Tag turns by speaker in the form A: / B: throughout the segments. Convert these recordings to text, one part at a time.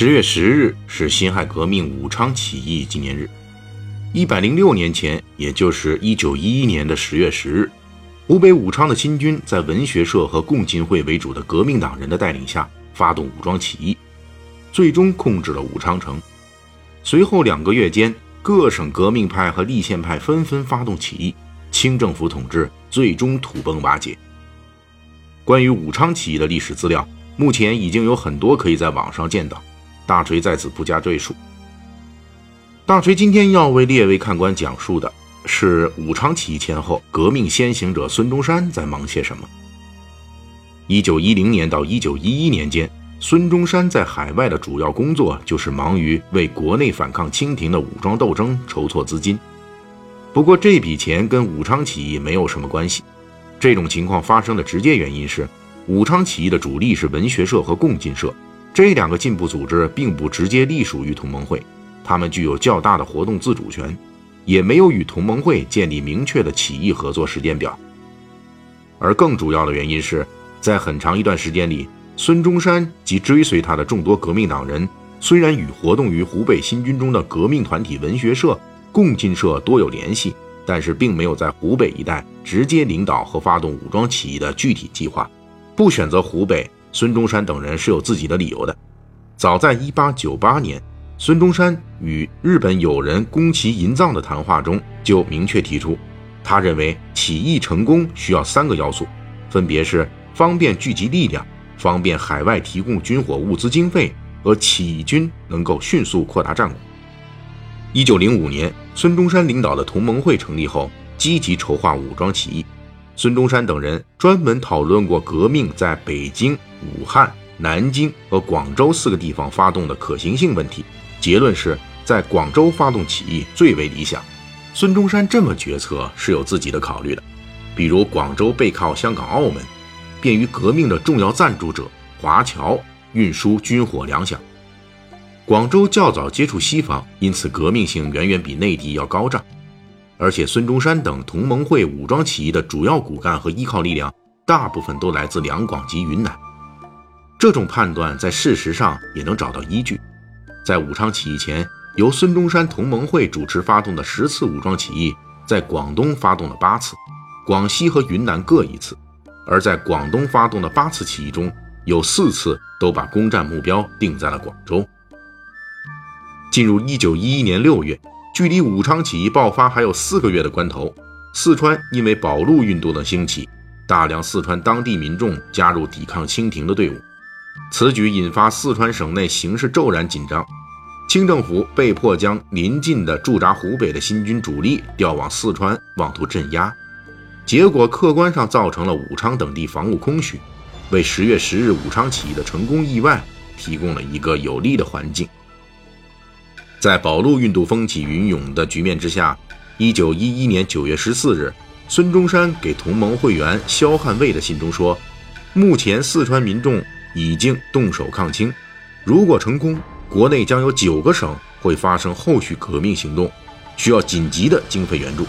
A: 十月十日是辛亥革命武昌起义纪念日。一百零六年前，也就是一九一一年的十月十日，湖北武昌的新军在文学社和共进会为主的革命党人的带领下，发动武装起义，最终控制了武昌城。随后两个月间，各省革命派和立宪派纷纷发动起义，清政府统治最终土崩瓦解。关于武昌起义的历史资料，目前已经有很多可以在网上见到。大锤在此不加赘述。大锤今天要为列位看官讲述的是武昌起义前后，革命先行者孙中山在忙些什么。一九一零年到一九一一年间，孙中山在海外的主要工作就是忙于为国内反抗清廷的武装斗争筹措资金。不过这笔钱跟武昌起义没有什么关系。这种情况发生的直接原因是，武昌起义的主力是文学社和共进社。这两个进步组织并不直接隶属于同盟会，他们具有较大的活动自主权，也没有与同盟会建立明确的起义合作时间表。而更主要的原因是，在很长一段时间里，孙中山及追随他的众多革命党人，虽然与活动于湖北新军中的革命团体文学社、共进社多有联系，但是并没有在湖北一带直接领导和发动武装起义的具体计划，不选择湖北。孙中山等人是有自己的理由的。早在1898年，孙中山与日本友人宫崎银藏的谈话中就明确提出，他认为起义成功需要三个要素，分别是方便聚集力量、方便海外提供军火物资经费和起义军能够迅速扩大战果。1905年，孙中山领导的同盟会成立后，积极筹划武装起义。孙中山等人专门讨论过革命在北京、武汉、南京和广州四个地方发动的可行性问题，结论是在广州发动起义最为理想。孙中山这么决策是有自己的考虑的，比如广州背靠香港、澳门，便于革命的重要赞助者华侨运输军火粮饷；广州较早接触西方，因此革命性远远比内地要高涨。而且，孙中山等同盟会武装起义的主要骨干和依靠力量，大部分都来自两广及云南。这种判断在事实上也能找到依据。在武昌起义前，由孙中山同盟会主持发动的十次武装起义，在广东发动了八次，广西和云南各一次。而在广东发动的八次起义中，有四次都把攻占目标定在了广州。进入一九一一年六月。距离武昌起义爆发还有四个月的关头，四川因为保路运动的兴起，大量四川当地民众加入抵抗清廷的队伍。此举引发四川省内形势骤然紧张，清政府被迫将临近的驻扎湖北的新军主力调往四川，妄图镇压。结果客观上造成了武昌等地防务空虚，为十月十日武昌起义的成功意外提供了一个有利的环境。在保路运动风起云涌的局面之下，一九一一年九月十四日，孙中山给同盟会员萧汉卫的信中说：“目前四川民众已经动手抗清，如果成功，国内将有九个省会发生后续革命行动，需要紧急的经费援助。”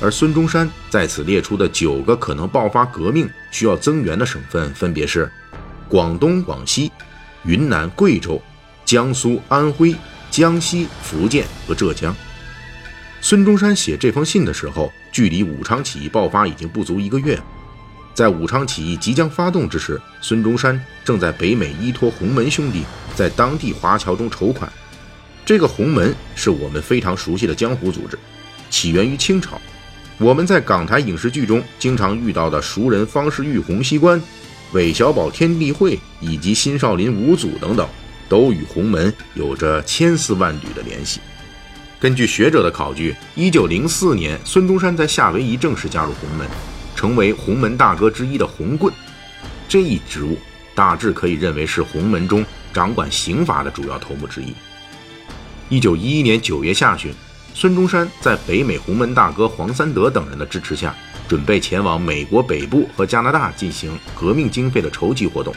A: 而孙中山在此列出的九个可能爆发革命需要增援的省份，分别是广东、广西、云南、贵州、江苏、安徽。江西、福建和浙江。孙中山写这封信的时候，距离武昌起义爆发已经不足一个月。在武昌起义即将发动之时，孙中山正在北美依托洪门兄弟，在当地华侨中筹款。这个洪门是我们非常熟悉的江湖组织，起源于清朝。我们在港台影视剧中经常遇到的熟人方世玉、洪熙官、韦小宝、天地会以及新少林五祖等等。都与洪门有着千丝万缕的联系。根据学者的考据，一九零四年，孙中山在夏威夷正式加入洪门，成为洪门大哥之一的洪棍。这一职务大致可以认为是洪门中掌管刑法的主要头目之一。一九一一年九月下旬，孙中山在北美洪门大哥黄三德等人的支持下，准备前往美国北部和加拿大进行革命经费的筹集活动。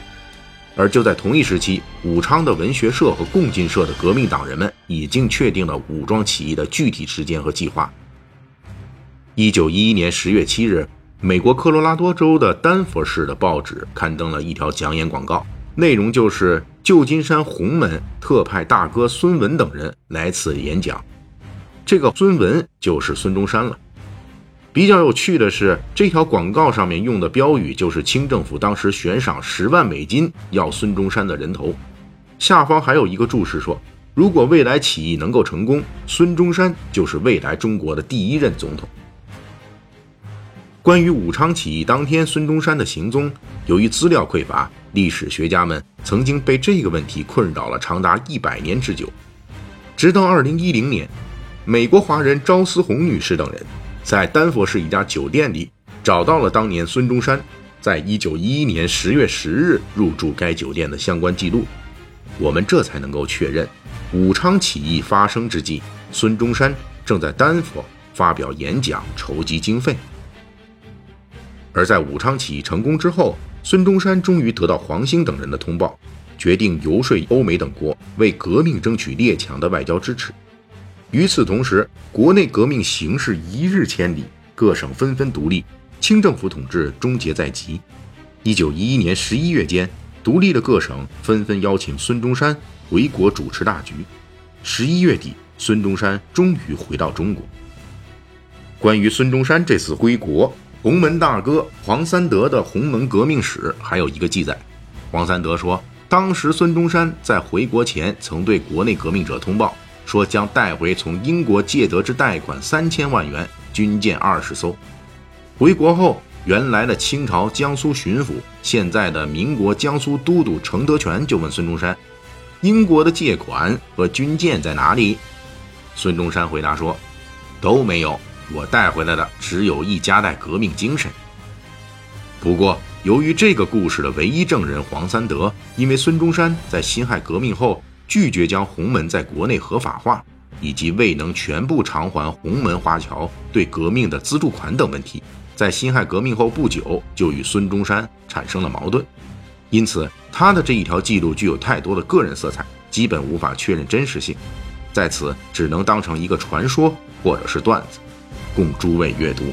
A: 而就在同一时期，武昌的文学社和共进社的革命党人们已经确定了武装起义的具体时间和计划。一九一一年十月七日，美国科罗拉多州的丹佛市的报纸刊登了一条讲演广告，内容就是旧金山洪门特派大哥孙文等人来此演讲。这个孙文就是孙中山了。比较有趣的是，这条广告上面用的标语就是清政府当时悬赏十万美金要孙中山的人头，下方还有一个注释说，如果未来起义能够成功，孙中山就是未来中国的第一任总统。关于武昌起义当天孙中山的行踪，由于资料匮乏，历史学家们曾经被这个问题困扰了长达一百年之久，直到二零一零年，美国华人赵思红女士等人。在丹佛市一家酒店里，找到了当年孙中山在一九一一年十月十日入住该酒店的相关记录。我们这才能够确认，武昌起义发生之际，孙中山正在丹佛发表演讲，筹集经费。而在武昌起义成功之后，孙中山终于得到黄兴等人的通报，决定游说欧美等国为革命争取列强的外交支持。与此同时，国内革命形势一日千里，各省纷纷独立，清政府统治终结在即。一九一一年十一月间，独立的各省纷纷邀请孙中山回国主持大局。十一月底，孙中山终于回到中国。关于孙中山这次归国，洪门大哥黄三德的《洪门革命史》还有一个记载。黄三德说，当时孙中山在回国前曾对国内革命者通报。说将带回从英国借得之贷款三千万元，军舰二十艘。回国后，原来的清朝江苏巡抚，现在的民国江苏都督程德全就问孙中山：“英国的借款和军舰在哪里？”孙中山回答说：“都没有，我带回来的只有一家带革命精神。”不过，由于这个故事的唯一证人黄三德，因为孙中山在辛亥革命后。拒绝将洪门在国内合法化，以及未能全部偿还洪门华侨对革命的资助款等问题，在辛亥革命后不久就与孙中山产生了矛盾。因此，他的这一条记录具有太多的个人色彩，基本无法确认真实性，在此只能当成一个传说或者是段子，供诸位阅读。